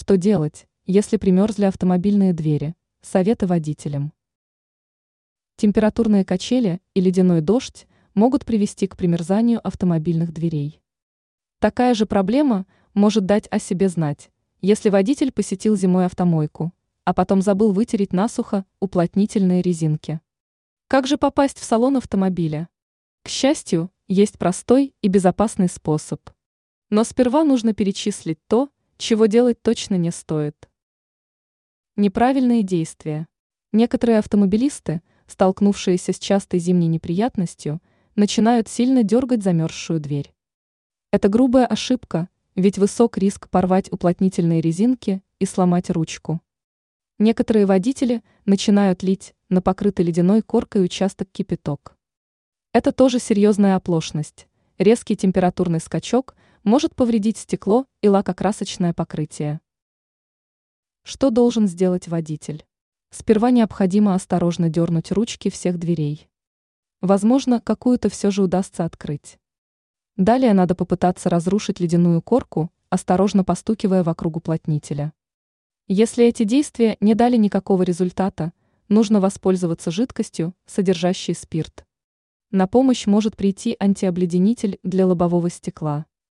Что делать, если примерзли автомобильные двери? Советы водителям. Температурные качели и ледяной дождь могут привести к примерзанию автомобильных дверей. Такая же проблема может дать о себе знать, если водитель посетил зимой автомойку, а потом забыл вытереть насухо уплотнительные резинки. Как же попасть в салон автомобиля? К счастью, есть простой и безопасный способ. Но сперва нужно перечислить то, чего делать точно не стоит. Неправильные действия. Некоторые автомобилисты, столкнувшиеся с частой зимней неприятностью, начинают сильно дергать замерзшую дверь. Это грубая ошибка, ведь высок риск порвать уплотнительные резинки и сломать ручку. Некоторые водители начинают лить на покрытый ледяной коркой участок кипяток. Это тоже серьезная оплошность. Резкий температурный скачок может повредить стекло и лакокрасочное покрытие. Что должен сделать водитель? Сперва необходимо осторожно дернуть ручки всех дверей. Возможно, какую-то все же удастся открыть. Далее надо попытаться разрушить ледяную корку, осторожно постукивая вокруг уплотнителя. Если эти действия не дали никакого результата, нужно воспользоваться жидкостью, содержащей спирт. На помощь может прийти антиобледенитель для лобового стекла.